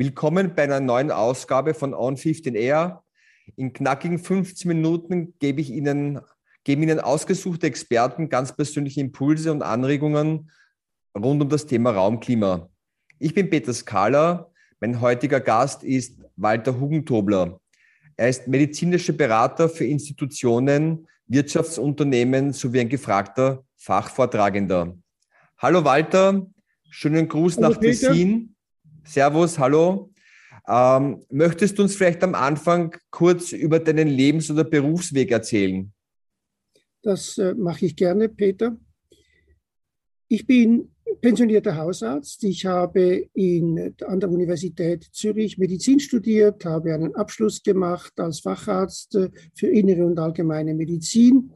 Willkommen bei einer neuen Ausgabe von On 15 Air. In knackigen 15 Minuten gebe ich Ihnen, geben Ihnen ausgesuchte Experten ganz persönliche Impulse und Anregungen rund um das Thema Raumklima. Ich bin Peter Skala. Mein heutiger Gast ist Walter Hugentobler. Er ist medizinischer Berater für Institutionen, Wirtschaftsunternehmen sowie ein gefragter Fachvortragender. Hallo Walter, schönen Gruß hallo nach Peter. Tessin. Servus, hallo. Ähm, möchtest du uns vielleicht am Anfang kurz über deinen Lebens- oder Berufsweg erzählen? Das äh, mache ich gerne, Peter. Ich bin pensionierter Hausarzt. Ich habe in, an der Universität Zürich Medizin studiert, habe einen Abschluss gemacht als Facharzt äh, für innere und allgemeine Medizin.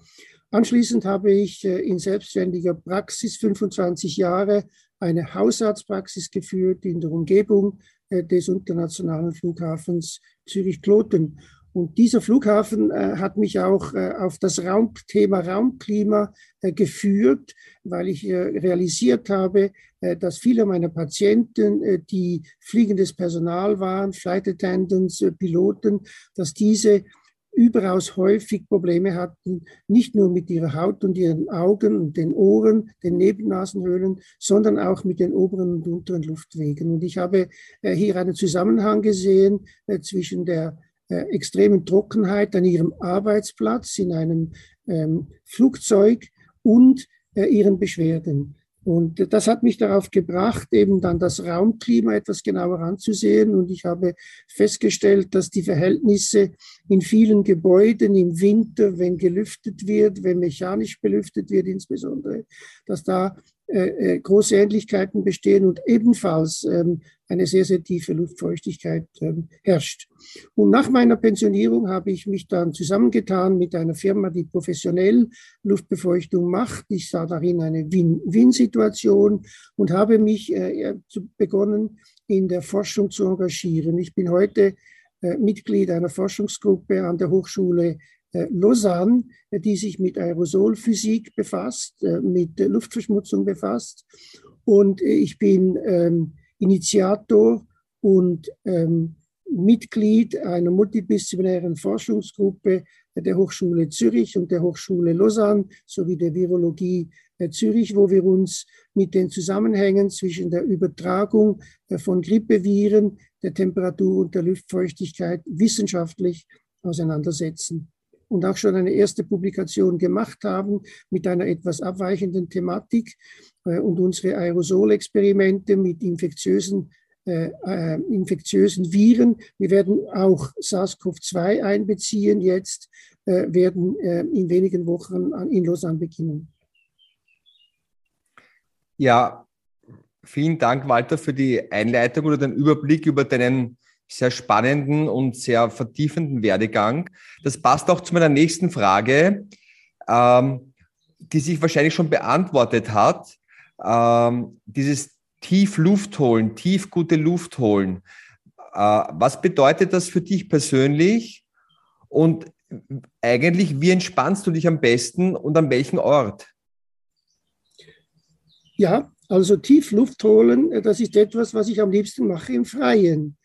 Anschließend habe ich äh, in selbstständiger Praxis 25 Jahre eine Hausarztpraxis geführt in der Umgebung äh, des internationalen Flughafens Zürich-Kloten. Und dieser Flughafen äh, hat mich auch äh, auf das Raum, Thema Raumklima äh, geführt, weil ich äh, realisiert habe, äh, dass viele meiner Patienten, die fliegendes Personal waren, Flight Attendants, Piloten, dass diese überaus häufig Probleme hatten, nicht nur mit ihrer Haut und ihren Augen und den Ohren, den Nebennasenhöhlen, sondern auch mit den oberen und unteren Luftwegen. Und ich habe äh, hier einen Zusammenhang gesehen äh, zwischen der äh, extremen Trockenheit an ihrem Arbeitsplatz in einem ähm, Flugzeug und ihren Beschwerden. Und das hat mich darauf gebracht, eben dann das Raumklima etwas genauer anzusehen. Und ich habe festgestellt, dass die Verhältnisse in vielen Gebäuden im Winter, wenn gelüftet wird, wenn mechanisch belüftet wird insbesondere, dass da äh, äh, große Ähnlichkeiten bestehen und ebenfalls ähm, eine sehr, sehr tiefe Luftfeuchtigkeit ähm, herrscht. Und nach meiner Pensionierung habe ich mich dann zusammengetan mit einer Firma, die professionell Luftbefeuchtung macht. Ich sah darin eine Win-Win-Situation und habe mich äh, begonnen, in der Forschung zu engagieren. Ich bin heute äh, Mitglied einer Forschungsgruppe an der Hochschule Lausanne, die sich mit Aerosolphysik befasst, äh, mit Luftverschmutzung befasst. Und äh, ich bin ähm, Initiator und ähm, Mitglied einer multidisziplinären Forschungsgruppe der Hochschule Zürich und der Hochschule Lausanne sowie der Virologie Zürich, wo wir uns mit den Zusammenhängen zwischen der Übertragung von Grippeviren, der Temperatur und der Luftfeuchtigkeit wissenschaftlich auseinandersetzen und auch schon eine erste Publikation gemacht haben mit einer etwas abweichenden Thematik äh, und unsere Aerosolexperimente mit infektiösen äh, äh, infektiösen Viren. Wir werden auch SARS-CoV-2 einbeziehen jetzt, äh, werden äh, in wenigen Wochen in Lausanne beginnen. Ja, vielen Dank, Walter, für die Einleitung oder den Überblick über deinen sehr spannenden und sehr vertiefenden Werdegang. Das passt auch zu meiner nächsten Frage, ähm, die sich wahrscheinlich schon beantwortet hat. Ähm, dieses tief Luft holen, tief gute Luft holen. Äh, was bedeutet das für dich persönlich? Und eigentlich, wie entspannst du dich am besten und an welchem Ort? Ja, also tief Luft holen, das ist etwas, was ich am liebsten mache im Freien.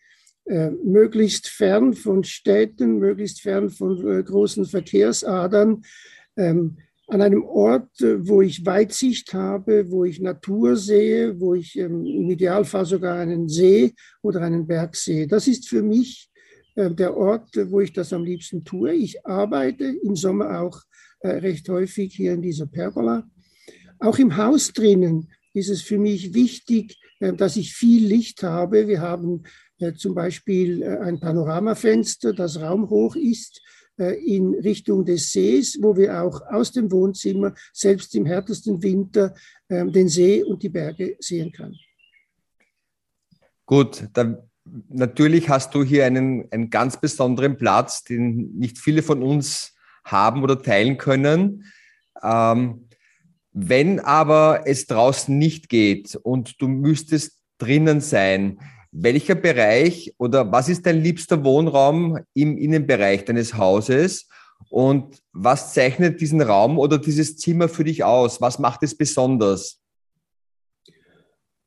Äh, möglichst fern von Städten, möglichst fern von äh, großen Verkehrsadern, ähm, an einem Ort, äh, wo ich Weitsicht habe, wo ich Natur sehe, wo ich ähm, im Idealfall sogar einen See oder einen Berg sehe. Das ist für mich äh, der Ort, wo ich das am liebsten tue. Ich arbeite im Sommer auch äh, recht häufig hier in dieser Pergola. Auch im Haus drinnen ist es für mich wichtig, äh, dass ich viel Licht habe. Wir haben äh, zum Beispiel äh, ein Panoramafenster, das raumhoch ist, äh, in Richtung des Sees, wo wir auch aus dem Wohnzimmer, selbst im härtesten Winter, ähm, den See und die Berge sehen können. Gut, dann natürlich hast du hier einen, einen ganz besonderen Platz, den nicht viele von uns haben oder teilen können. Ähm, wenn aber es draußen nicht geht und du müsstest drinnen sein, welcher Bereich oder was ist dein liebster Wohnraum im Innenbereich deines Hauses? Und was zeichnet diesen Raum oder dieses Zimmer für dich aus? Was macht es besonders?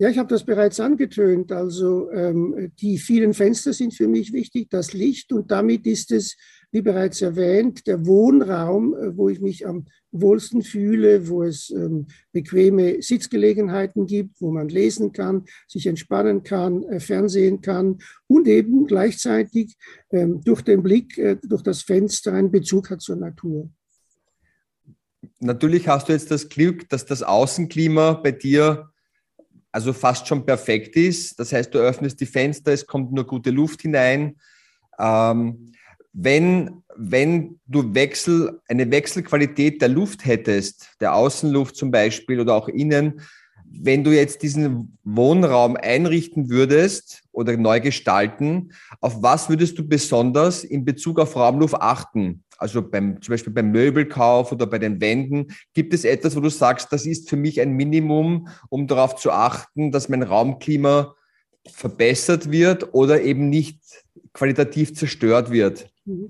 Ja, ich habe das bereits angetönt. Also ähm, die vielen Fenster sind für mich wichtig, das Licht und damit ist es, wie bereits erwähnt, der Wohnraum, äh, wo ich mich am wohlsten fühle, wo es ähm, bequeme Sitzgelegenheiten gibt, wo man lesen kann, sich entspannen kann, äh, fernsehen kann und eben gleichzeitig ähm, durch den Blick, äh, durch das Fenster einen Bezug hat zur Natur. Natürlich hast du jetzt das Glück, dass das Außenklima bei dir also fast schon perfekt ist. Das heißt, du öffnest die Fenster, es kommt nur gute Luft hinein. Ähm, wenn, wenn du Wechsel, eine Wechselqualität der Luft hättest, der Außenluft zum Beispiel oder auch innen, wenn du jetzt diesen Wohnraum einrichten würdest oder neu gestalten, auf was würdest du besonders in Bezug auf Raumluft achten? Also beim, zum Beispiel beim Möbelkauf oder bei den Wänden, gibt es etwas, wo du sagst, das ist für mich ein Minimum, um darauf zu achten, dass mein Raumklima verbessert wird oder eben nicht qualitativ zerstört wird? Mhm.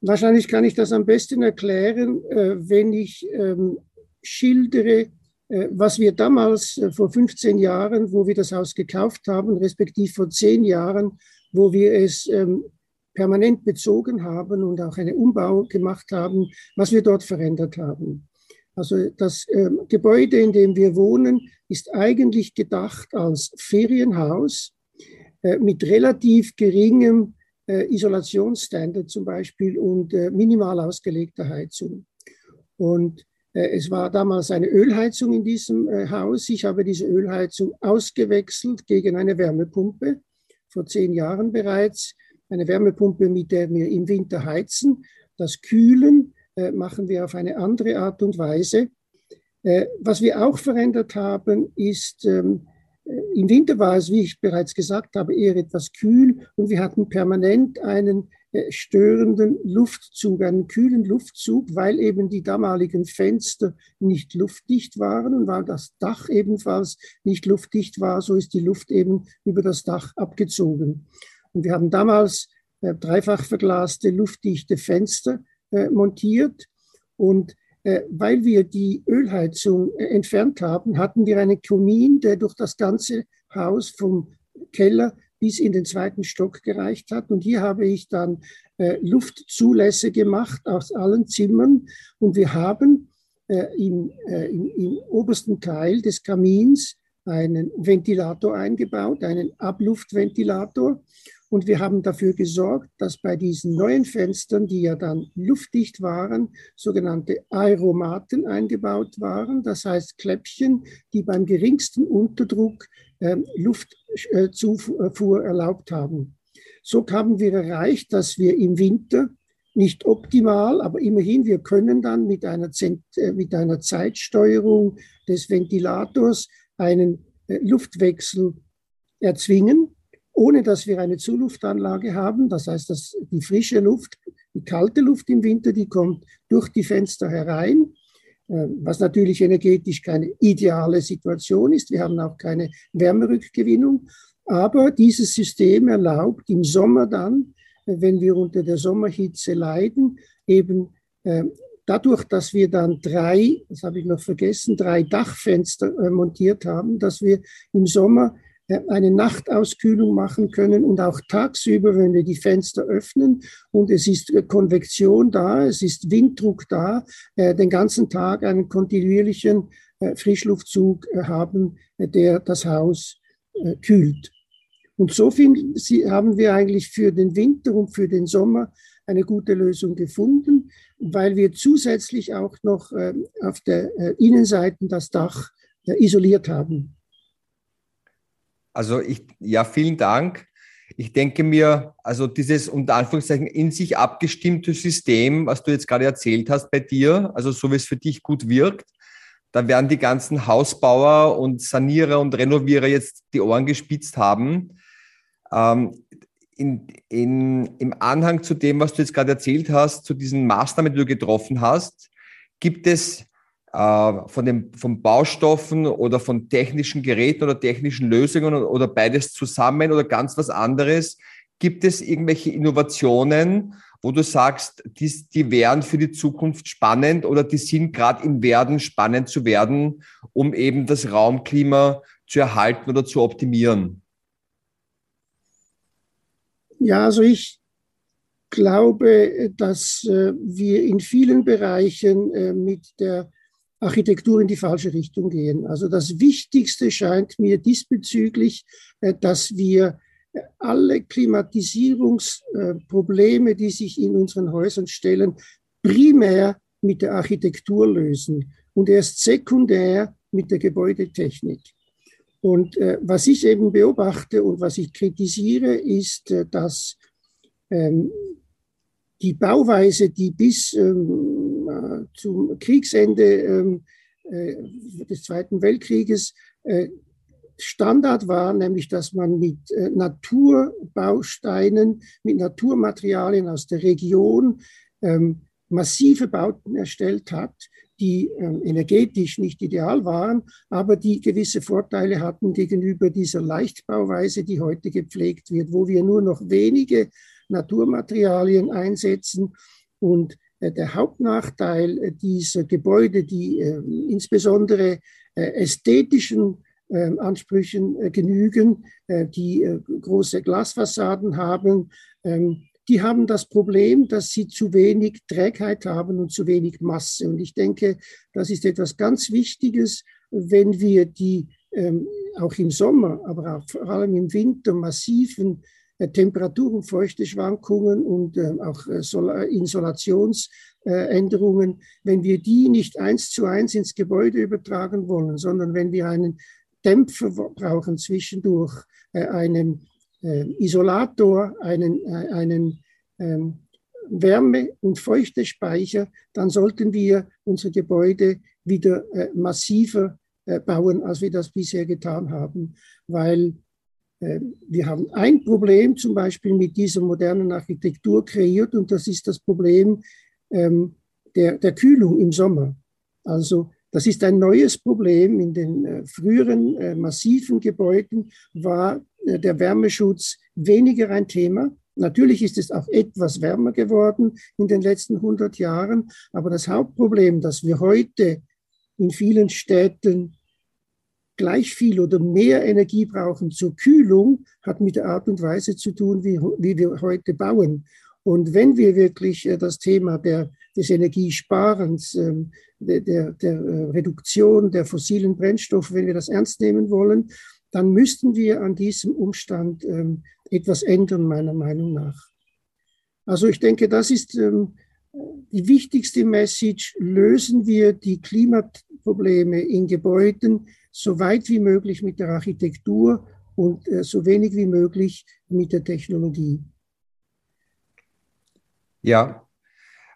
Wahrscheinlich kann ich das am besten erklären, äh, wenn ich ähm, schildere, äh, was wir damals äh, vor 15 Jahren, wo wir das Haus gekauft haben, respektive vor 10 Jahren, wo wir es ähm, permanent bezogen haben und auch einen Umbau gemacht haben, was wir dort verändert haben. Also das äh, Gebäude, in dem wir wohnen, ist eigentlich gedacht als Ferienhaus äh, mit relativ geringem äh, Isolationsstandard zum Beispiel und äh, minimal ausgelegter Heizung. Und äh, es war damals eine Ölheizung in diesem äh, Haus. Ich habe diese Ölheizung ausgewechselt gegen eine Wärmepumpe vor zehn Jahren bereits eine Wärmepumpe, mit der wir im Winter heizen. Das Kühlen äh, machen wir auf eine andere Art und Weise. Äh, was wir auch verändert haben, ist, ähm, äh, im Winter war es, wie ich bereits gesagt habe, eher etwas kühl und wir hatten permanent einen äh, störenden Luftzug, einen kühlen Luftzug, weil eben die damaligen Fenster nicht luftdicht waren und weil das Dach ebenfalls nicht luftdicht war, so ist die Luft eben über das Dach abgezogen. Und wir haben damals äh, dreifach verglaste, luftdichte Fenster äh, montiert. Und äh, weil wir die Ölheizung äh, entfernt haben, hatten wir einen Kamin, der durch das ganze Haus vom Keller bis in den zweiten Stock gereicht hat. Und hier habe ich dann äh, Luftzulässe gemacht aus allen Zimmern. Und wir haben äh, im, im, im obersten Teil des Kamins einen Ventilator eingebaut, einen Abluftventilator. Und wir haben dafür gesorgt, dass bei diesen neuen Fenstern, die ja dann luftdicht waren, sogenannte Aeromaten eingebaut waren. Das heißt Kläppchen, die beim geringsten Unterdruck äh, Luftzufuhr erlaubt haben. So haben wir erreicht, dass wir im Winter nicht optimal, aber immerhin, wir können dann mit einer, äh, mit einer Zeitsteuerung des Ventilators einen äh, Luftwechsel erzwingen ohne dass wir eine Zuluftanlage haben. Das heißt, dass die frische Luft, die kalte Luft im Winter, die kommt durch die Fenster herein, äh, was natürlich energetisch keine ideale Situation ist. Wir haben auch keine Wärmerückgewinnung. Aber dieses System erlaubt im Sommer dann, äh, wenn wir unter der Sommerhitze leiden, eben äh, dadurch, dass wir dann drei, das habe ich noch vergessen, drei Dachfenster montiert haben, dass wir im Sommer eine Nachtauskühlung machen können und auch tagsüber, wenn wir die Fenster öffnen und es ist Konvektion da, es ist Winddruck da, äh, den ganzen Tag einen kontinuierlichen äh, Frischluftzug äh, haben, der das Haus kühlt. Und so finden, haben wir eigentlich für den Winter und für den Sommer eine gute Lösung gefunden, weil wir zusätzlich auch noch auf der Innenseite das Dach isoliert haben. Also ich, ja, vielen Dank. Ich denke mir, also dieses unter Anführungszeichen in sich abgestimmte System, was du jetzt gerade erzählt hast bei dir, also so wie es für dich gut wirkt, da werden die ganzen Hausbauer und Sanierer und Renovierer jetzt die Ohren gespitzt haben. Ähm, in, in, Im Anhang zu dem, was du jetzt gerade erzählt hast, zu diesen Maßnahmen, die du getroffen hast, gibt es von den von Baustoffen oder von technischen Geräten oder technischen Lösungen oder beides zusammen oder ganz was anderes? Gibt es irgendwelche Innovationen, wo du sagst, die, die wären für die Zukunft spannend oder die sind gerade im Werden spannend zu werden, um eben das Raumklima zu erhalten oder zu optimieren? Ja, also ich glaube, dass äh, wir in vielen Bereichen äh, mit der Architektur in die falsche Richtung gehen. Also das Wichtigste scheint mir diesbezüglich, äh, dass wir alle Klimatisierungsprobleme, die sich in unseren Häusern stellen, primär mit der Architektur lösen und erst sekundär mit der Gebäudetechnik. Und äh, was ich eben beobachte und was ich kritisiere, ist, äh, dass ähm, die Bauweise, die bis ähm, äh, zum Kriegsende ähm, äh, des Zweiten Weltkrieges. Äh, Standard war, nämlich dass man mit äh, Naturbausteinen, mit Naturmaterialien aus der Region ähm, massive Bauten erstellt hat, die ähm, energetisch nicht ideal waren, aber die gewisse Vorteile hatten gegenüber dieser Leichtbauweise, die heute gepflegt wird, wo wir nur noch wenige Naturmaterialien einsetzen und äh, der Hauptnachteil äh, dieser Gebäude, die ähm, insbesondere ästhetischen ähm, Ansprüchen äh, genügen, äh, die äh, große Glasfassaden haben. Ähm, die haben das Problem, dass sie zu wenig Trägheit haben und zu wenig Masse. Und ich denke, das ist etwas ganz Wichtiges, wenn wir die ähm, auch im Sommer, aber auch vor allem im Winter massiven Temperatur- und Feuchteschwankungen und auch Insolationsänderungen, wenn wir die nicht eins zu eins ins Gebäude übertragen wollen, sondern wenn wir einen Dämpfer brauchen zwischendurch, äh, einen äh, Isolator, einen, äh, einen ähm, Wärme- und Feuchtespeicher, dann sollten wir unsere Gebäude wieder äh, massiver äh, bauen, als wir das bisher getan haben, weil äh, wir haben ein Problem zum Beispiel mit dieser modernen Architektur kreiert und das ist das Problem ähm, der, der Kühlung im Sommer. Also das ist ein neues Problem. In den äh, früheren äh, massiven Gebäuden war äh, der Wärmeschutz weniger ein Thema. Natürlich ist es auch etwas wärmer geworden in den letzten 100 Jahren, aber das Hauptproblem, dass wir heute in vielen Städten gleich viel oder mehr Energie brauchen zur Kühlung, hat mit der Art und Weise zu tun, wie, wie wir heute bauen. Und wenn wir wirklich das Thema der des Energiesparens, ähm, der, der, der äh, Reduktion der fossilen Brennstoffe, wenn wir das ernst nehmen wollen, dann müssten wir an diesem Umstand ähm, etwas ändern, meiner Meinung nach. Also ich denke, das ist ähm, die wichtigste Message. Lösen wir die Klimaprobleme in Gebäuden so weit wie möglich mit der Architektur und äh, so wenig wie möglich mit der Technologie. Ja,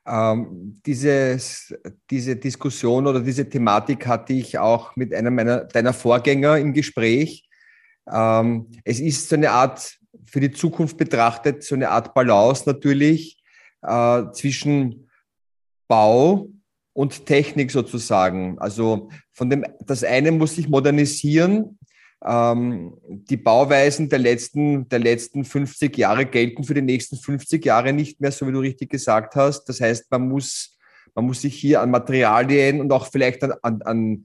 ähm, dieses, diese Diskussion oder diese Thematik hatte ich auch mit einem meiner, deiner Vorgänger im Gespräch. Ähm, es ist so eine Art, für die Zukunft betrachtet, so eine Art Balance natürlich äh, zwischen Bau und Technik sozusagen. Also von dem, das eine muss sich modernisieren, ähm, die Bauweisen der letzten, der letzten 50 Jahre gelten für die nächsten 50 Jahre nicht mehr, so wie du richtig gesagt hast. Das heißt, man muss, man muss sich hier an Materialien und auch vielleicht an, an, an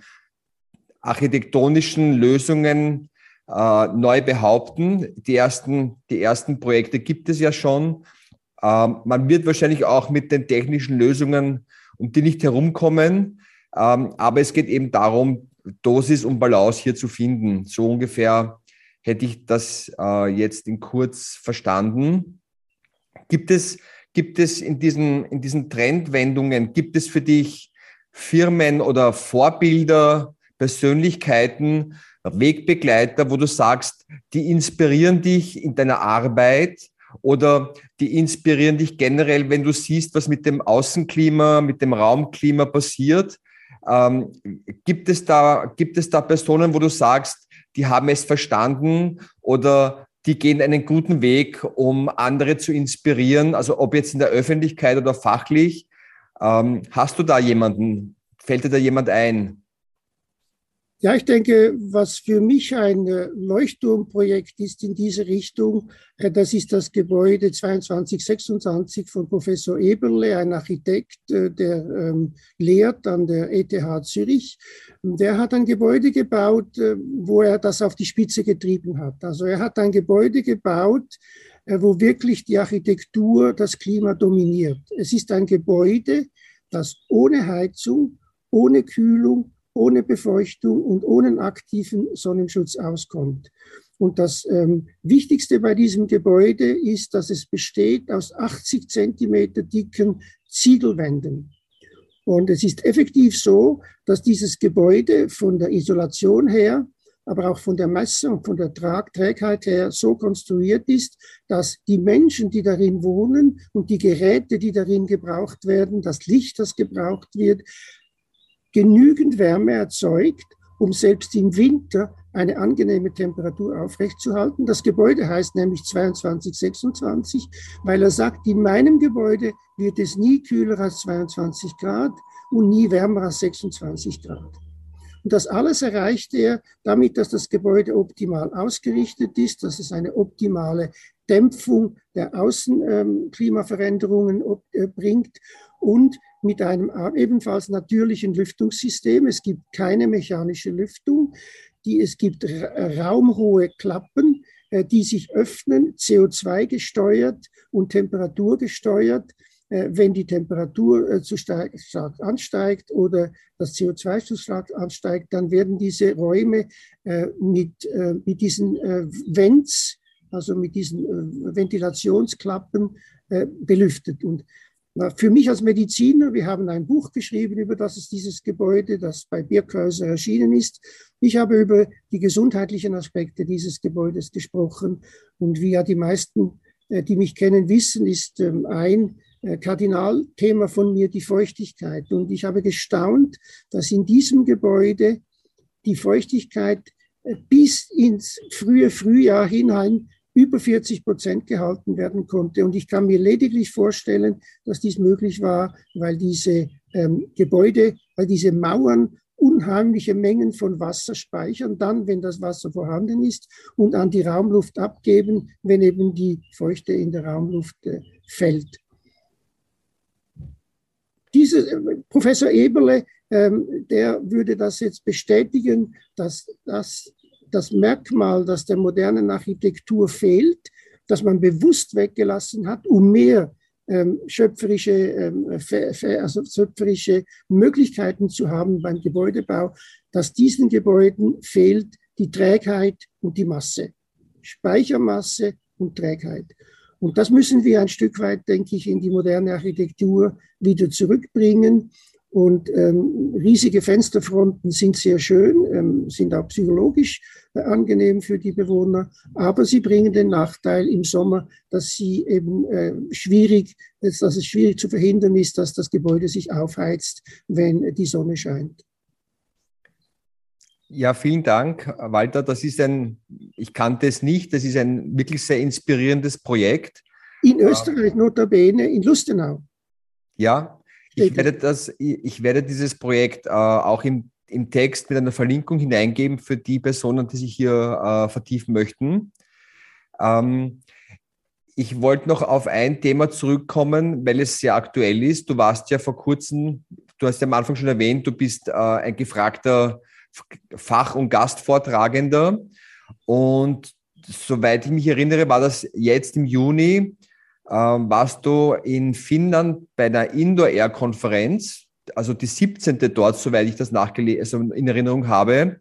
architektonischen Lösungen äh, neu behaupten. Die ersten, die ersten Projekte gibt es ja schon. Ähm, man wird wahrscheinlich auch mit den technischen Lösungen um die nicht herumkommen. Ähm, aber es geht eben darum, Dosis und Balance hier zu finden. So ungefähr hätte ich das äh, jetzt in kurz verstanden. Gibt es, gibt es in diesen, in diesen Trendwendungen, gibt es für dich Firmen oder Vorbilder, Persönlichkeiten, Wegbegleiter, wo du sagst, die inspirieren dich in deiner Arbeit oder die inspirieren dich generell, wenn du siehst, was mit dem Außenklima, mit dem Raumklima passiert? Ähm, gibt, es da, gibt es da Personen, wo du sagst, die haben es verstanden oder die gehen einen guten Weg, um andere zu inspirieren, also ob jetzt in der Öffentlichkeit oder fachlich. Ähm, hast du da jemanden? Fällt dir da jemand ein? Ja, ich denke, was für mich ein äh, Leuchtturmprojekt ist in diese Richtung, äh, das ist das Gebäude 2226 von Professor Eberle, ein Architekt, äh, der ähm, lehrt an der ETH Zürich. Der hat ein Gebäude gebaut, wo er das auf die Spitze getrieben hat. Also er hat ein Gebäude gebaut, wo wirklich die Architektur das Klima dominiert. Es ist ein Gebäude, das ohne Heizung, ohne Kühlung, ohne Befeuchtung und ohne aktiven Sonnenschutz auskommt. Und das ähm, Wichtigste bei diesem Gebäude ist, dass es besteht aus 80 Zentimeter dicken Ziegelwänden. Und es ist effektiv so, dass dieses Gebäude von der Isolation her, aber auch von der Masse und von der Trag Trägheit her so konstruiert ist, dass die Menschen, die darin wohnen und die Geräte, die darin gebraucht werden, das Licht, das gebraucht wird, genügend Wärme erzeugt, um selbst im Winter eine angenehme Temperatur aufrechtzuerhalten. Das Gebäude heißt nämlich 2226, weil er sagt, in meinem Gebäude wird es nie kühler als 22 Grad und nie wärmer als 26 Grad. Und das alles erreicht er damit, dass das Gebäude optimal ausgerichtet ist, dass es eine optimale Dämpfung der Außenklimaveränderungen äh, bringt und mit einem ebenfalls natürlichen Lüftungssystem. Es gibt keine mechanische Lüftung. Die, es gibt raumhohe Klappen, äh, die sich öffnen, CO2 gesteuert und Temperatur gesteuert. Äh, wenn die Temperatur äh, zu stark ansteigt oder das CO2 zu stark ansteigt, dann werden diese Räume mit, mit diesen Vents, also mit diesen Ventilationsklappen belüftet. Und für mich als Mediziner, wir haben ein Buch geschrieben über das dieses Gebäude, das bei Birkhäuser erschienen ist. Ich habe über die gesundheitlichen Aspekte dieses Gebäudes gesprochen. Und wie ja die meisten, äh, die mich kennen, wissen, ist ähm, ein äh, Kardinalthema von mir die Feuchtigkeit. Und ich habe gestaunt, dass in diesem Gebäude die Feuchtigkeit äh, bis ins frühe Frühjahr hinein über 40 Prozent gehalten werden konnte. Und ich kann mir lediglich vorstellen, dass dies möglich war, weil diese ähm, Gebäude, weil diese Mauern unheimliche Mengen von Wasser speichern, dann, wenn das Wasser vorhanden ist, und an die Raumluft abgeben, wenn eben die Feuchte in der Raumluft äh, fällt. Diese, äh, Professor Eberle, ähm, der würde das jetzt bestätigen, dass das das Merkmal, das der modernen Architektur fehlt, das man bewusst weggelassen hat, um mehr ähm, schöpferische, ähm, also schöpferische Möglichkeiten zu haben beim Gebäudebau, dass diesen Gebäuden fehlt die Trägheit und die Masse, Speichermasse und Trägheit. Und das müssen wir ein Stück weit, denke ich, in die moderne Architektur wieder zurückbringen. Und ähm, riesige Fensterfronten sind sehr schön, ähm, sind auch psychologisch äh, angenehm für die Bewohner, aber sie bringen den Nachteil im Sommer, dass sie eben äh, schwierig, dass es schwierig zu verhindern ist, dass das Gebäude sich aufheizt, wenn die Sonne scheint. Ja, vielen Dank, Walter. Das ist ein, ich kannte es nicht, das ist ein wirklich sehr inspirierendes Projekt. In Österreich, notabene, in Lustenau. Ja, ich werde, das, ich werde dieses Projekt äh, auch im, im Text mit einer Verlinkung hineingeben für die Personen, die sich hier äh, vertiefen möchten. Ähm, ich wollte noch auf ein Thema zurückkommen, weil es sehr aktuell ist. Du warst ja vor kurzem, du hast ja am Anfang schon erwähnt, du bist äh, ein gefragter Fach- und Gastvortragender. Und soweit ich mich erinnere, war das jetzt im Juni warst du in Finnland bei einer Indoor-Air-Konferenz, also die 17. dort, soweit ich das nachgelesen, also in Erinnerung habe,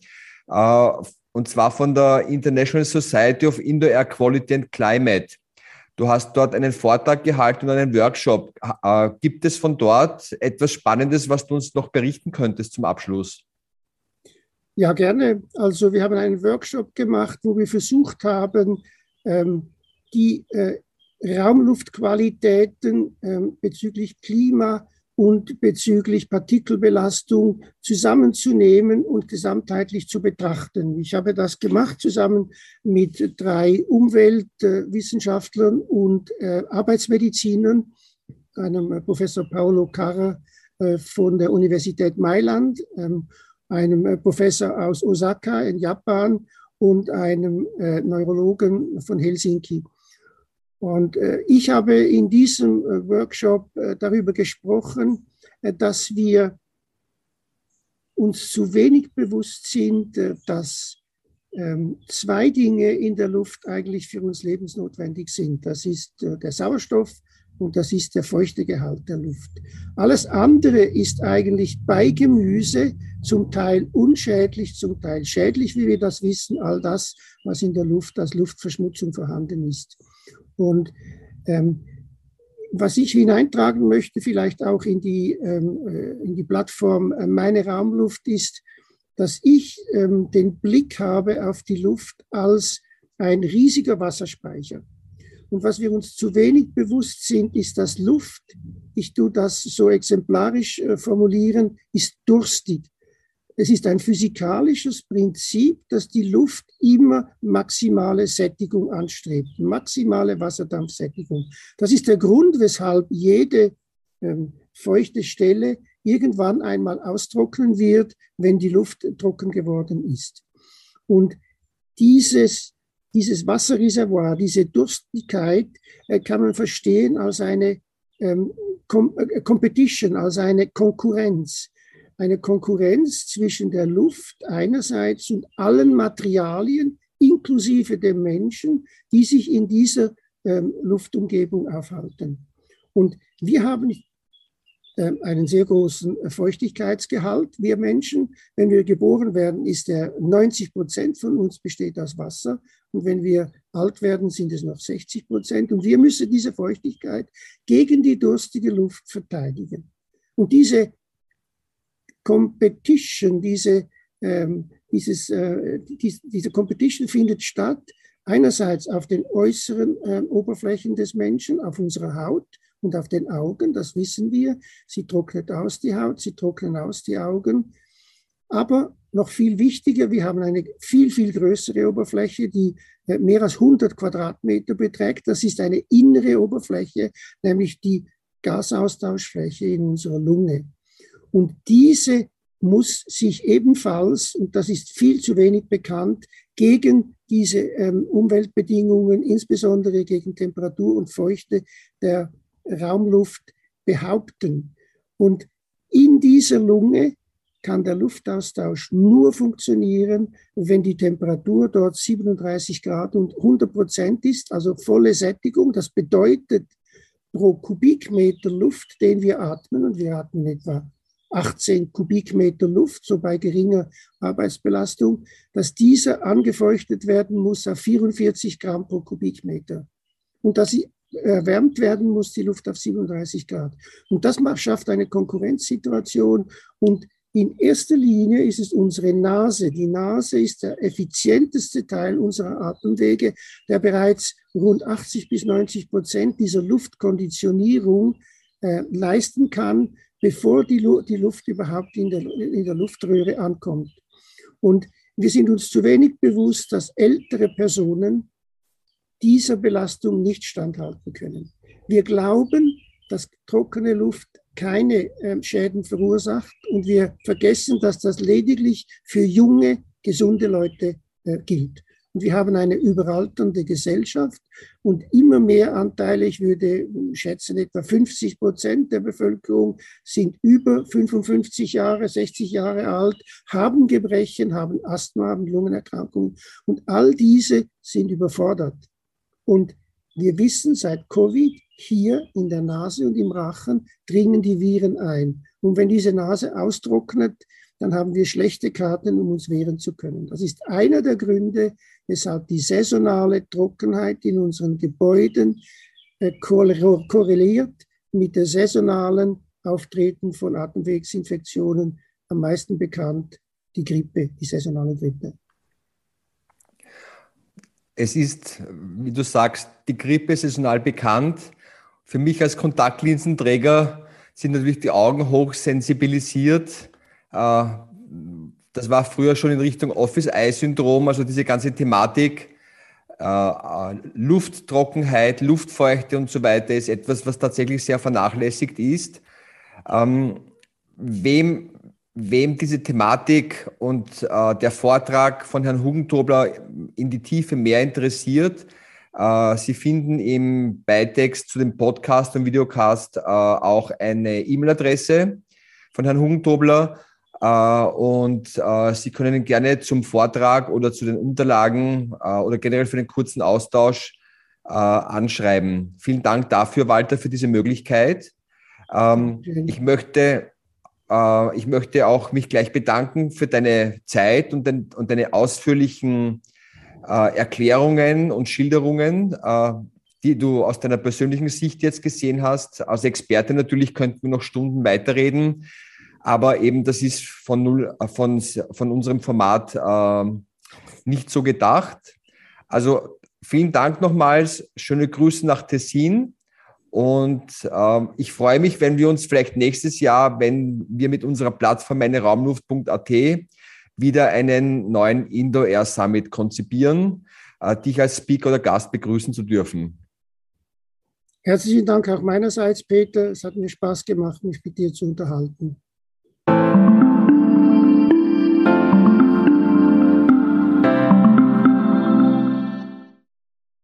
äh, und zwar von der International Society of Indoor Air Quality and Climate. Du hast dort einen Vortrag gehalten und einen Workshop. Äh, gibt es von dort etwas Spannendes, was du uns noch berichten könntest zum Abschluss? Ja, gerne. Also wir haben einen Workshop gemacht, wo wir versucht haben, ähm, die äh, Raumluftqualitäten ähm, bezüglich Klima und bezüglich Partikelbelastung zusammenzunehmen und gesamtheitlich zu betrachten. Ich habe das gemacht zusammen mit drei Umweltwissenschaftlern und äh, Arbeitsmedizinern, einem Professor Paolo Carra äh, von der Universität Mailand, ähm, einem Professor aus Osaka in Japan und einem Neurologen von Helsinki. Und ich habe in diesem Workshop darüber gesprochen, dass wir uns zu wenig bewusst sind, dass ähm, zwei Dinge in der Luft eigentlich für uns lebensnotwendig sind. Das ist äh, der Sauerstoff und das ist der feuchte Gehalt der Luft. Alles andere ist eigentlich bei Gemüse zum Teil unschädlich, zum Teil schädlich, wie wir das wissen, all das, was in der Luft als Luftverschmutzung vorhanden ist. Und ähm, was ich hineintragen möchte, vielleicht auch in die, ähm, äh, in die Plattform äh, Meine Raumluft, ist, dass ich ähm, den Blick habe auf die Luft als ein riesiger Wasserspeicher. Und was wir uns zu wenig bewusst sind, ist, dass Luft, ich tue das so exemplarisch äh, formulieren, ist durstig. Es ist ein physikalisches Prinzip, dass die Luft immer maximale Sättigung anstrebt, maximale Wasserdampfsättigung. Das ist der Grund, weshalb jede ähm, feuchte Stelle irgendwann einmal austrocknen wird, wenn die Luft trocken geworden ist. Und dieses, dieses Wasserreservoir, diese Durstigkeit äh, kann man verstehen als eine ähm, äh, Competition, als eine Konkurrenz. Eine Konkurrenz zwischen der Luft einerseits und allen Materialien, inklusive dem Menschen, die sich in dieser ähm, Luftumgebung aufhalten. Und wir haben ähm, einen sehr großen Feuchtigkeitsgehalt. Wir Menschen, wenn wir geboren werden, ist der 90 Prozent von uns besteht aus Wasser. Und wenn wir alt werden, sind es noch 60 Prozent. Und wir müssen diese Feuchtigkeit gegen die durstige Luft verteidigen. Und diese Competition, diese, ähm, dieses, äh, dies, diese Competition findet statt einerseits auf den äußeren äh, Oberflächen des Menschen, auf unserer Haut, und auf den Augen, das wissen wir. Sie trocknet aus die Haut, sie trocknen aus die Augen. Aber noch viel wichtiger, wir haben eine viel, viel größere Oberfläche, die äh, mehr als 100 Quadratmeter beträgt. Das ist eine innere Oberfläche, nämlich die Gasaustauschfläche in unserer Lunge. Und diese muss sich ebenfalls, und das ist viel zu wenig bekannt, gegen diese ähm, Umweltbedingungen, insbesondere gegen Temperatur und Feuchte der Raumluft behaupten. Und in dieser Lunge kann der Luftaustausch nur funktionieren, wenn die Temperatur dort 37 Grad und 100 Prozent ist, also volle Sättigung. Das bedeutet pro Kubikmeter Luft, den wir atmen, und wir atmen etwa 18 Kubikmeter Luft, so bei geringer Arbeitsbelastung, dass dieser angefeuchtet werden muss auf 44 Gramm pro Kubikmeter. Und das erwärmt werden muss, die Luft auf 37 Grad. Und das schafft eine Konkurrenzsituation. Und in erster Linie ist es unsere Nase. Die Nase ist der effizienteste Teil unserer Atemwege, der bereits rund 80 bis 90 Prozent dieser Luftkonditionierung äh, leisten kann, bevor die, Lu die Luft überhaupt in der, in der Luftröhre ankommt. Und wir sind uns zu wenig bewusst, dass ältere Personen dieser Belastung nicht standhalten können. Wir glauben, dass trockene Luft keine äh, Schäden verursacht und wir vergessen, dass das lediglich für junge, gesunde Leute äh, gilt. Und wir haben eine überalternde Gesellschaft und immer mehr Anteile, ich würde schätzen, etwa 50 Prozent der Bevölkerung sind über 55 Jahre, 60 Jahre alt, haben Gebrechen, haben Asthma, haben Lungenerkrankungen und all diese sind überfordert. Und wir wissen seit Covid, hier in der Nase und im Rachen dringen die Viren ein. Und wenn diese Nase austrocknet, dann haben wir schlechte Karten, um uns wehren zu können. Das ist einer der Gründe, weshalb die saisonale Trockenheit in unseren Gebäuden äh, korreliert mit der saisonalen Auftreten von Atemwegsinfektionen, am meisten bekannt die Grippe, die saisonale Grippe. Es ist, wie du sagst, die Grippe saisonal bekannt. Für mich als Kontaktlinsenträger sind natürlich die Augen hoch sensibilisiert. Äh, das war früher schon in Richtung Office-Eye-Syndrom, also diese ganze Thematik. Äh, äh, Lufttrockenheit, Luftfeuchte und so weiter ist etwas, was tatsächlich sehr vernachlässigt ist. Ähm, wem wem diese Thematik und der Vortrag von Herrn Hugentobler in die Tiefe mehr interessiert, Sie finden im Beitext zu dem Podcast und Videocast auch eine E-Mail-Adresse von Herrn Hugentobler. Äh, und äh, Sie können gerne zum Vortrag oder zu den Unterlagen äh, oder generell für den kurzen Austausch anschreiben. Vielen Dank dafür, Walter, für diese Möglichkeit. Ähm, ich möchte ich möchte auch mich gleich bedanken für deine Zeit und, den, und deine ausführlichen Erklärungen und Schilderungen, die du aus deiner persönlichen Sicht jetzt gesehen hast. Als Experte natürlich könnten wir noch Stunden weiterreden, aber eben das ist von, null, äh, von, von unserem Format äh, nicht so gedacht. Also vielen Dank nochmals, schöne Grüße nach Tessin und ähm, ich freue mich, wenn wir uns vielleicht nächstes Jahr, wenn wir mit unserer Plattform meineraumluft.at wieder einen neuen Indoor Air Summit konzipieren, äh, dich als Speaker oder Gast begrüßen zu dürfen. Herzlichen Dank auch meinerseits, Peter. Es hat mir Spaß gemacht, mich mit dir zu unterhalten.